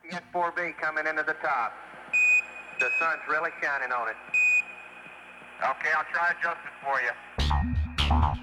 The S4B coming into the top. The sun's really shining on it. Okay, I'll try adjusting for you.